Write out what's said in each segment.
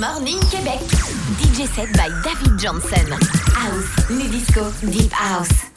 Morning Québec. DJ set by David Johnson. House, new disco, deep house.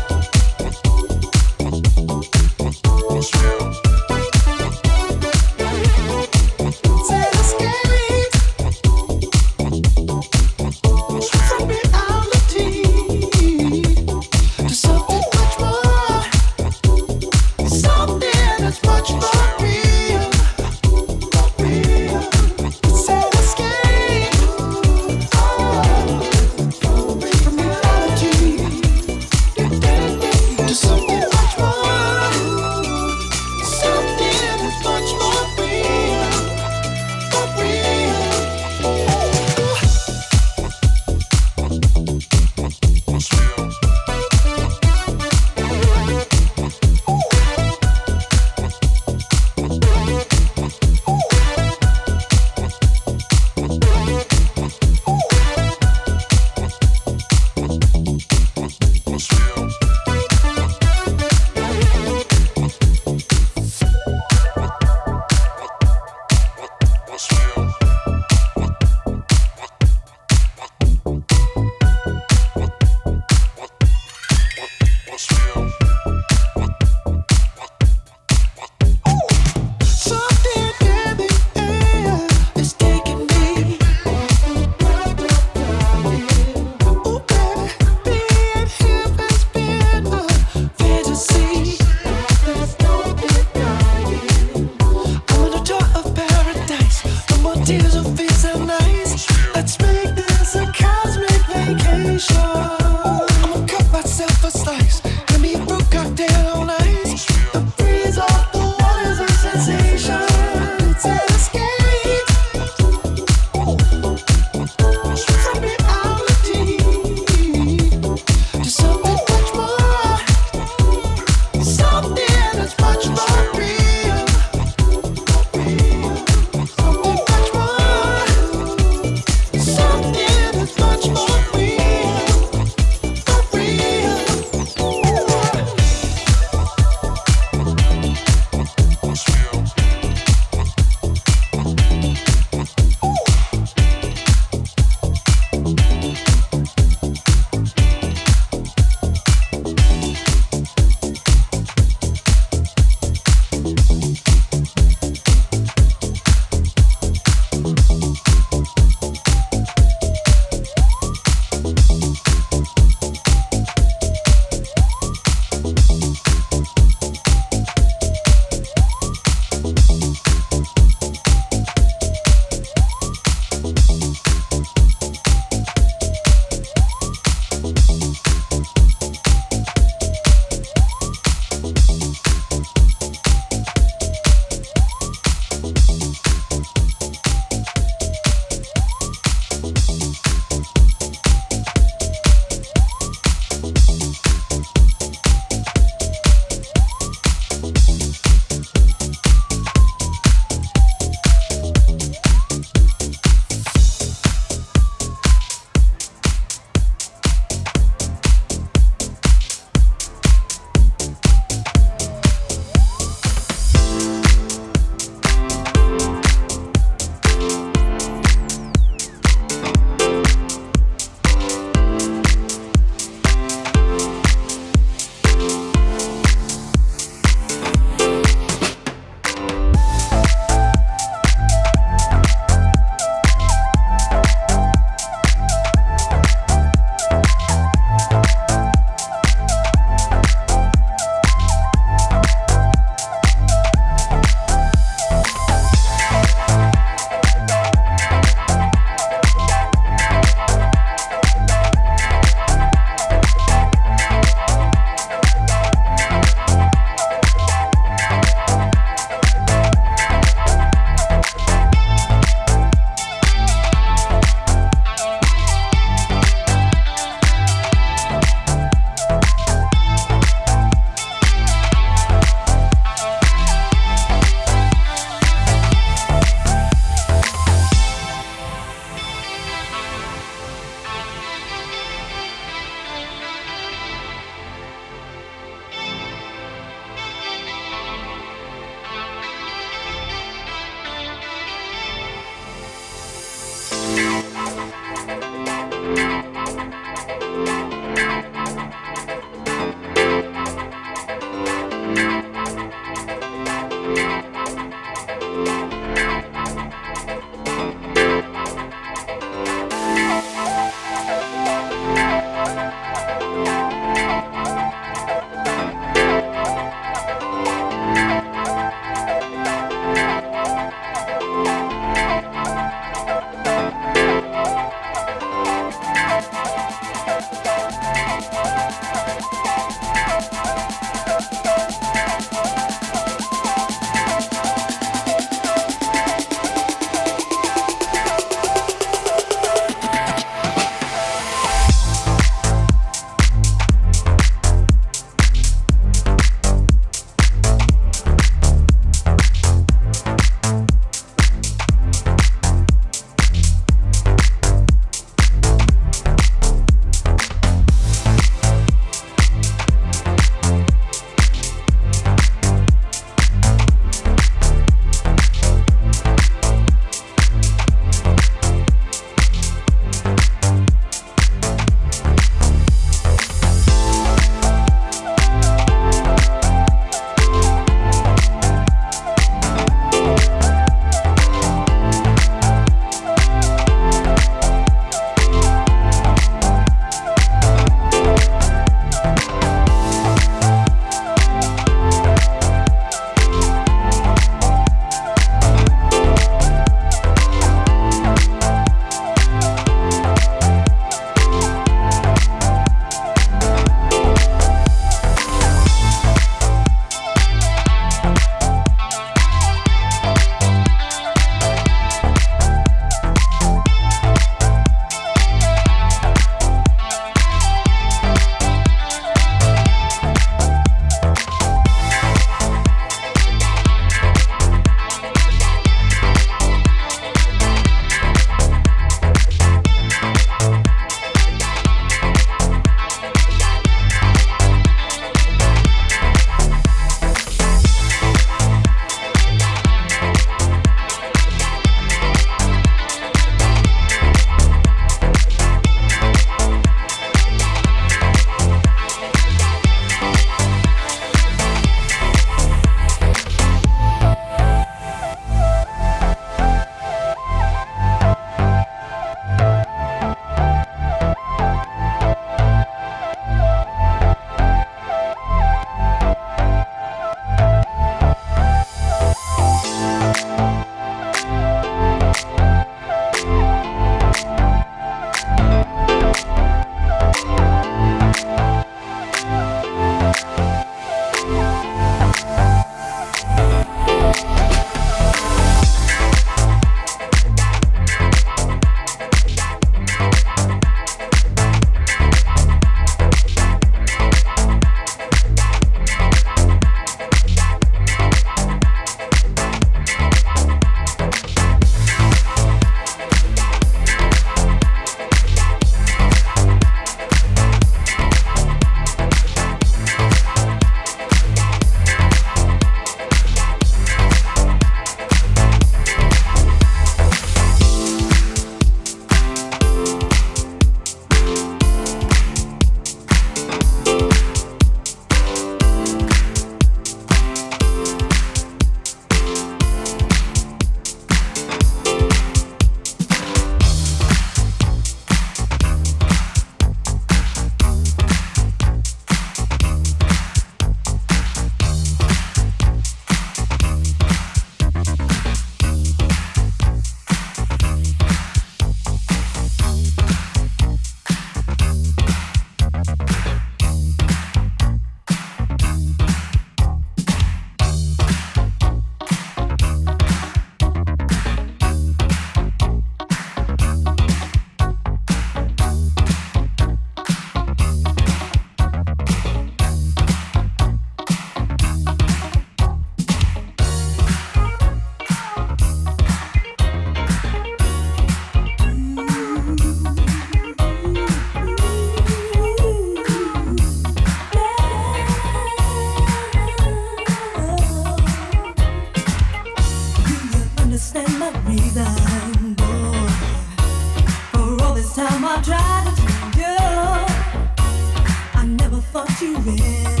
thought you read.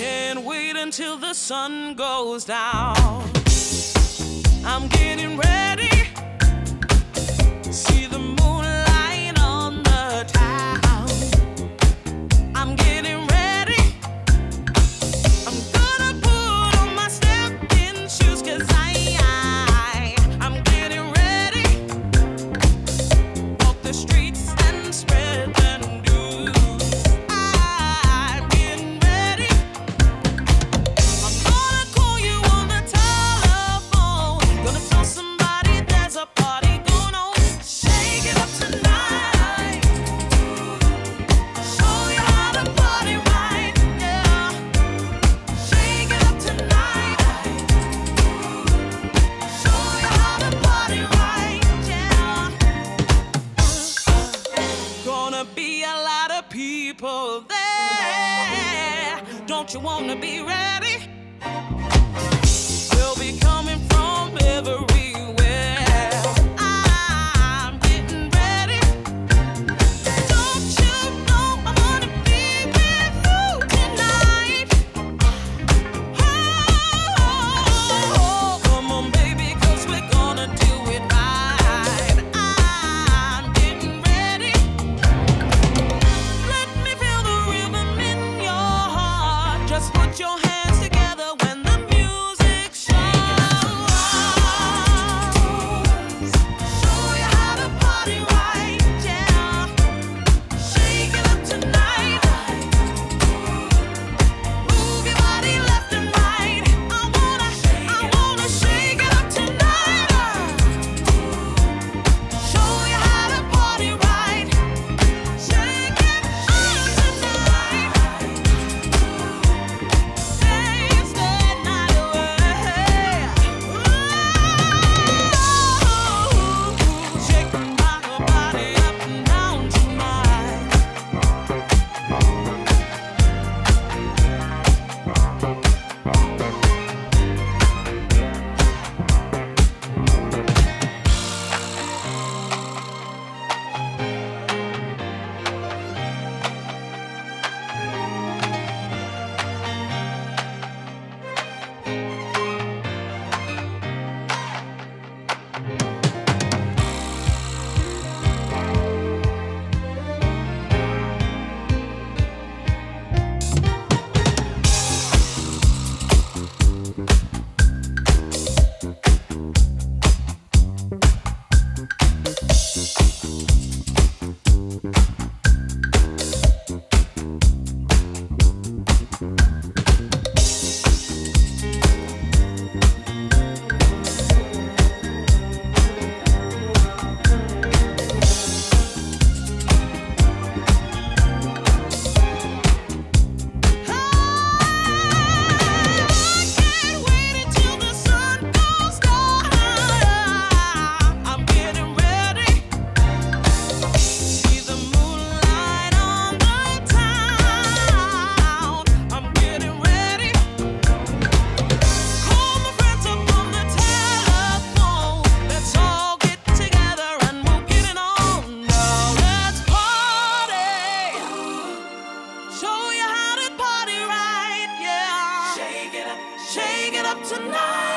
can't wait until the sun goes down. I'm getting ready. Thank